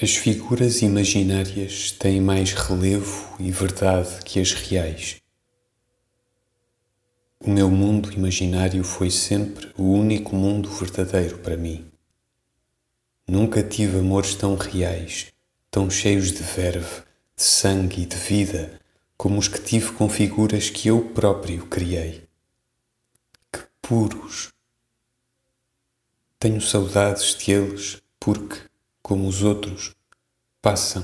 As figuras imaginárias têm mais relevo e verdade que as reais. O meu mundo imaginário foi sempre o único mundo verdadeiro para mim. Nunca tive amores tão reais, tão cheios de verve, de sangue e de vida, como os que tive com figuras que eu próprio criei. Que puros! Tenho saudades deles porque como os outros, passam